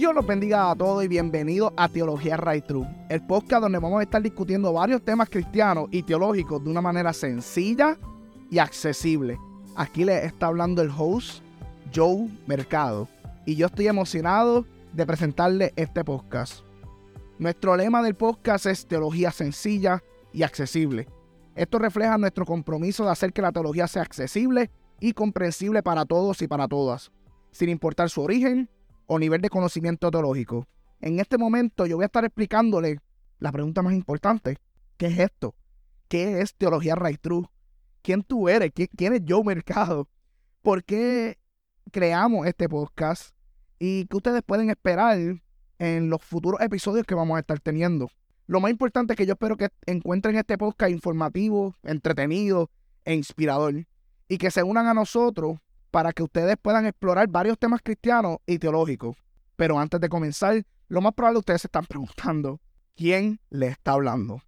Dios los bendiga a todos y bienvenidos a Teología Right True, el podcast donde vamos a estar discutiendo varios temas cristianos y teológicos de una manera sencilla y accesible. Aquí les está hablando el host Joe Mercado y yo estoy emocionado de presentarle este podcast. Nuestro lema del podcast es Teología sencilla y accesible. Esto refleja nuestro compromiso de hacer que la teología sea accesible y comprensible para todos y para todas, sin importar su origen o nivel de conocimiento teológico. En este momento yo voy a estar explicándole la pregunta más importante. ¿Qué es esto? ¿Qué es teología right true? ¿Quién tú eres? ¿Quién es Joe Mercado? ¿Por qué creamos este podcast? Y qué ustedes pueden esperar en los futuros episodios que vamos a estar teniendo. Lo más importante es que yo espero que encuentren este podcast informativo, entretenido e inspirador. Y que se unan a nosotros para que ustedes puedan explorar varios temas cristianos y teológicos. Pero antes de comenzar, lo más probable ustedes se están preguntando, ¿quién le está hablando?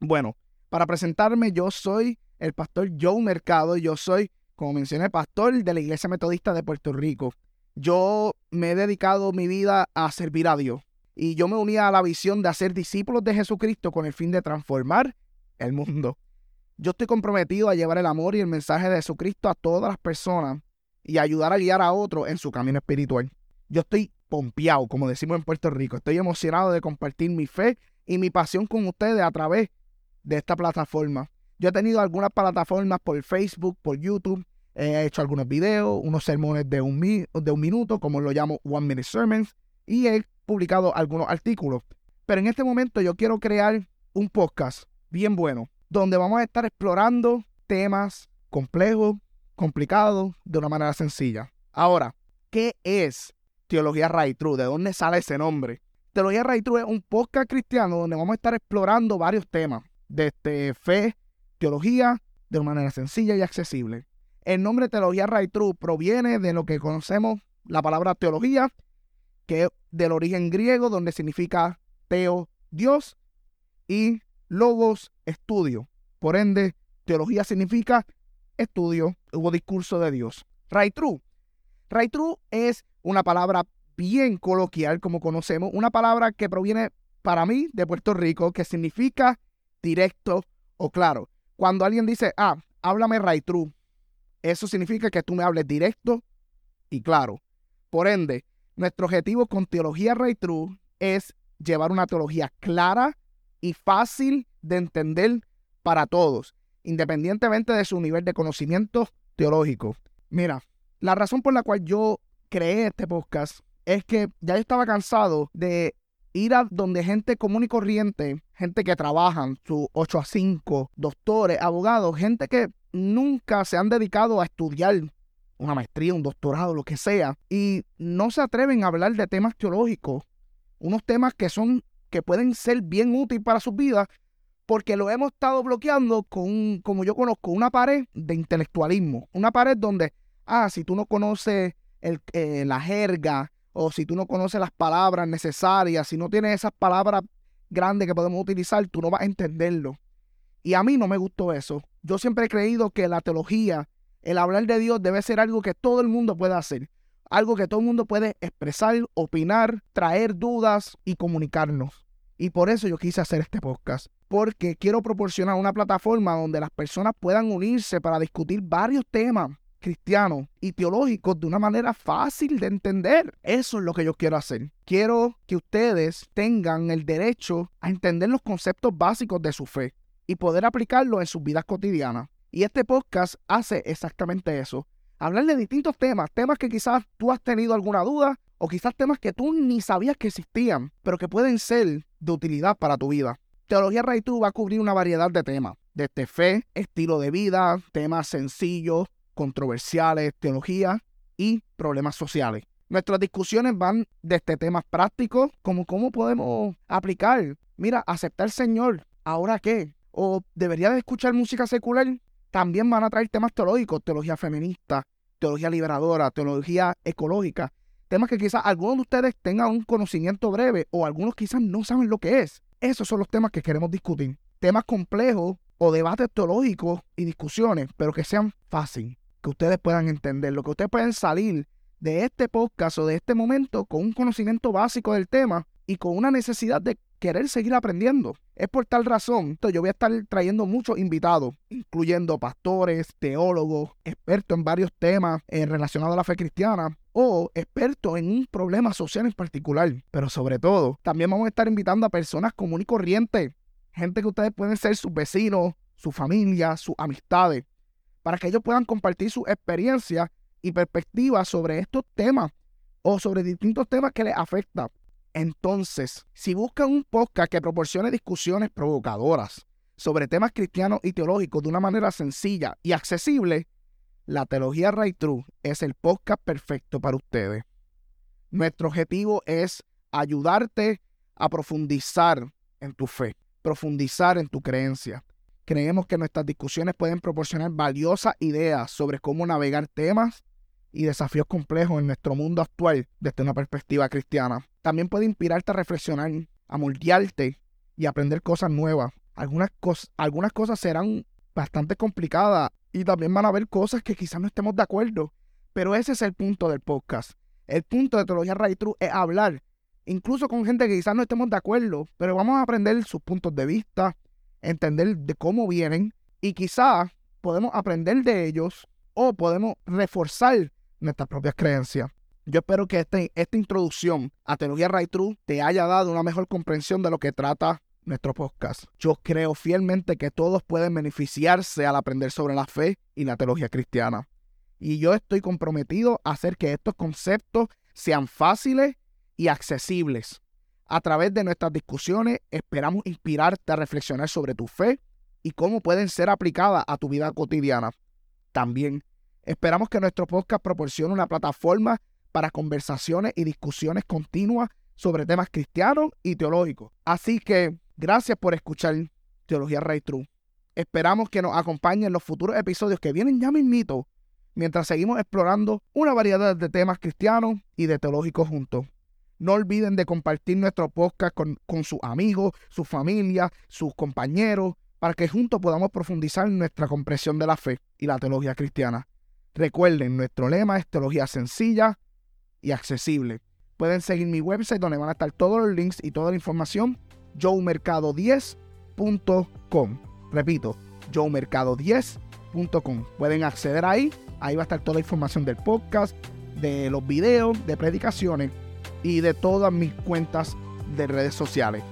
Bueno, para presentarme, yo soy el pastor Joe Mercado y yo soy, como mencioné, pastor de la Iglesia Metodista de Puerto Rico. Yo me he dedicado mi vida a servir a Dios y yo me unía a la visión de hacer discípulos de Jesucristo con el fin de transformar el mundo. Yo estoy comprometido a llevar el amor y el mensaje de Jesucristo a todas las personas y ayudar a guiar a otros en su camino espiritual. Yo estoy pompeado, como decimos en Puerto Rico. Estoy emocionado de compartir mi fe y mi pasión con ustedes a través de esta plataforma. Yo he tenido algunas plataformas por Facebook, por YouTube. He hecho algunos videos, unos sermones de un, de un minuto, como lo llamo One Minute Sermons, y he publicado algunos artículos. Pero en este momento yo quiero crear un podcast bien bueno donde vamos a estar explorando temas complejos, complicados, de una manera sencilla. Ahora, ¿qué es Teología Right True? ¿De dónde sale ese nombre? Teología Right True es un podcast cristiano donde vamos a estar explorando varios temas, desde fe, teología, de una manera sencilla y accesible. El nombre Teología Right True proviene de lo que conocemos la palabra teología, que es del origen griego, donde significa teo, Dios, y logos, estudio. Por ende, teología significa estudio o discurso de Dios. Right true es una palabra bien coloquial, como conocemos, una palabra que proviene para mí de Puerto Rico, que significa directo o claro. Cuando alguien dice, ah, háblame true, eso significa que tú me hables directo y claro. Por ende, nuestro objetivo con teología true es llevar una teología clara, y fácil de entender para todos, independientemente de su nivel de conocimiento teológico. Mira, la razón por la cual yo creé este podcast es que ya yo estaba cansado de ir a donde gente común y corriente, gente que trabajan, su 8 a 5, doctores, abogados, gente que nunca se han dedicado a estudiar una maestría, un doctorado, lo que sea, y no se atreven a hablar de temas teológicos, unos temas que son que pueden ser bien útiles para sus vidas, porque lo hemos estado bloqueando con, como yo conozco, una pared de intelectualismo. Una pared donde, ah, si tú no conoces el, eh, la jerga, o si tú no conoces las palabras necesarias, si no tienes esas palabras grandes que podemos utilizar, tú no vas a entenderlo. Y a mí no me gustó eso. Yo siempre he creído que la teología, el hablar de Dios, debe ser algo que todo el mundo pueda hacer algo que todo el mundo puede expresar, opinar, traer dudas y comunicarnos. Y por eso yo quise hacer este podcast, porque quiero proporcionar una plataforma donde las personas puedan unirse para discutir varios temas cristianos y teológicos de una manera fácil de entender. Eso es lo que yo quiero hacer. Quiero que ustedes tengan el derecho a entender los conceptos básicos de su fe y poder aplicarlo en sus vidas cotidianas. Y este podcast hace exactamente eso hablar de distintos temas, temas que quizás tú has tenido alguna duda o quizás temas que tú ni sabías que existían, pero que pueden ser de utilidad para tu vida. Teología Ray va a cubrir una variedad de temas, desde fe, estilo de vida, temas sencillos, controversiales, teología y problemas sociales. Nuestras discusiones van desde temas prácticos, como cómo podemos aplicar, mira, aceptar al Señor, ¿ahora qué? ¿O debería de escuchar música secular? También van a traer temas teológicos, teología feminista, teología liberadora, teología ecológica, temas que quizás algunos de ustedes tengan un conocimiento breve o algunos quizás no saben lo que es. Esos son los temas que queremos discutir. Temas complejos o debates teológicos y discusiones, pero que sean fáciles, que ustedes puedan entender, lo que ustedes pueden salir de este podcast o de este momento con un conocimiento básico del tema y con una necesidad de querer seguir aprendiendo. Es por tal razón que yo voy a estar trayendo muchos invitados, incluyendo pastores, teólogos, expertos en varios temas eh, relacionados a la fe cristiana o expertos en un problema social en particular. Pero sobre todo, también vamos a estar invitando a personas comunes y corrientes, gente que ustedes pueden ser sus vecinos, su familia, sus amistades, para que ellos puedan compartir su experiencia y perspectivas sobre estos temas o sobre distintos temas que les afectan. Entonces, si buscan un podcast que proporcione discusiones provocadoras sobre temas cristianos y teológicos de una manera sencilla y accesible, la Teología Right True es el podcast perfecto para ustedes. Nuestro objetivo es ayudarte a profundizar en tu fe, profundizar en tu creencia. Creemos que nuestras discusiones pueden proporcionar valiosas ideas sobre cómo navegar temas y desafíos complejos en nuestro mundo actual desde una perspectiva cristiana. También puede inspirarte a reflexionar, a moldearte y aprender cosas nuevas. Algunas, algunas cosas serán bastante complicadas y también van a haber cosas que quizás no estemos de acuerdo. Pero ese es el punto del podcast. El punto de Teología Right True es hablar, incluso con gente que quizás no estemos de acuerdo, pero vamos a aprender sus puntos de vista, entender de cómo vienen y quizás podemos aprender de ellos o podemos reforzar nuestras propias creencias. Yo espero que este, esta introducción a Teología Right True te haya dado una mejor comprensión de lo que trata nuestro podcast. Yo creo fielmente que todos pueden beneficiarse al aprender sobre la fe y la teología cristiana. Y yo estoy comprometido a hacer que estos conceptos sean fáciles y accesibles. A través de nuestras discusiones esperamos inspirarte a reflexionar sobre tu fe y cómo pueden ser aplicadas a tu vida cotidiana. También Esperamos que nuestro podcast proporcione una plataforma para conversaciones y discusiones continuas sobre temas cristianos y teológicos. Así que gracias por escuchar Teología Rey True. Esperamos que nos acompañen en los futuros episodios que vienen ya mismito, mientras seguimos explorando una variedad de temas cristianos y de teológicos juntos. No olviden de compartir nuestro podcast con, con sus amigos, su familia, sus compañeros, para que juntos podamos profundizar en nuestra comprensión de la fe y la teología cristiana. Recuerden, nuestro lema es teología sencilla y accesible. Pueden seguir mi website donde van a estar todos los links y toda la información, joemercado10.com. Repito, joemercado10.com. Pueden acceder ahí, ahí va a estar toda la información del podcast, de los videos, de predicaciones y de todas mis cuentas de redes sociales.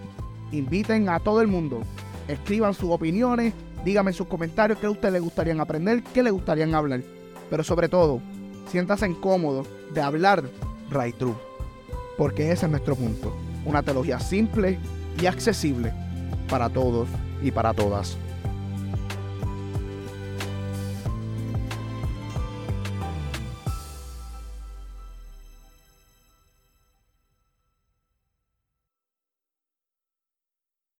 Inviten a todo el mundo, escriban sus opiniones, díganme en sus comentarios qué a ustedes les gustaría aprender, qué les gustaría hablar pero sobre todo, siéntase incómodo de hablar right true, porque ese es nuestro punto. Una teología simple y accesible para todos y para todas.